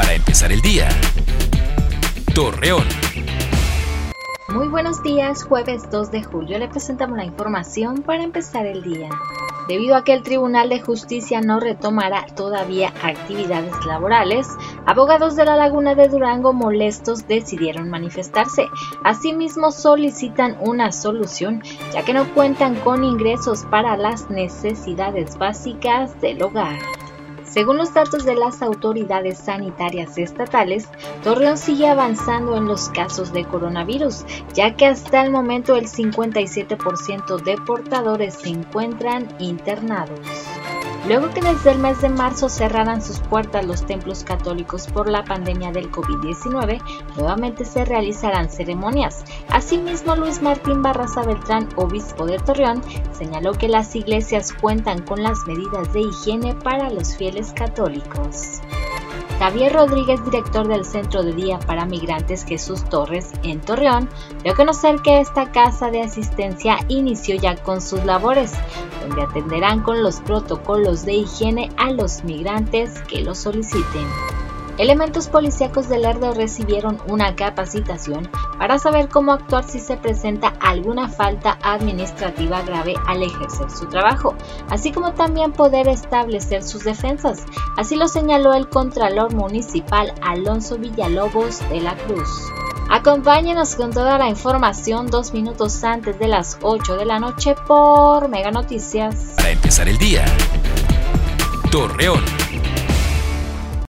para empezar el día. Torreón. Muy buenos días, jueves 2 de julio le presentamos la información para empezar el día. Debido a que el Tribunal de Justicia no retomará todavía actividades laborales, abogados de la Laguna de Durango molestos decidieron manifestarse. Asimismo solicitan una solución ya que no cuentan con ingresos para las necesidades básicas del hogar. Según los datos de las autoridades sanitarias estatales, Torreón sigue avanzando en los casos de coronavirus, ya que hasta el momento el 57% de portadores se encuentran internados. Luego que desde el mes de marzo cerraran sus puertas los templos católicos por la pandemia del COVID-19, nuevamente se realizarán ceremonias. Asimismo, Luis Martín Barraza Beltrán, obispo de Torreón, señaló que las iglesias cuentan con las medidas de higiene para los fieles católicos. Javier Rodríguez, director del Centro de Día para Migrantes Jesús Torres en Torreón, dio a conocer que esta casa de asistencia inició ya con sus labores, donde atenderán con los protocolos de higiene a los migrantes que lo soliciten. Elementos policíacos del Lerdo recibieron una capacitación para saber cómo actuar si se presenta alguna falta administrativa grave al ejercer su trabajo, así como también poder establecer sus defensas. Así lo señaló el Contralor Municipal Alonso Villalobos de la Cruz. Acompáñenos con toda la información dos minutos antes de las 8 de la noche por Mega Noticias. Para empezar el día, Torreón.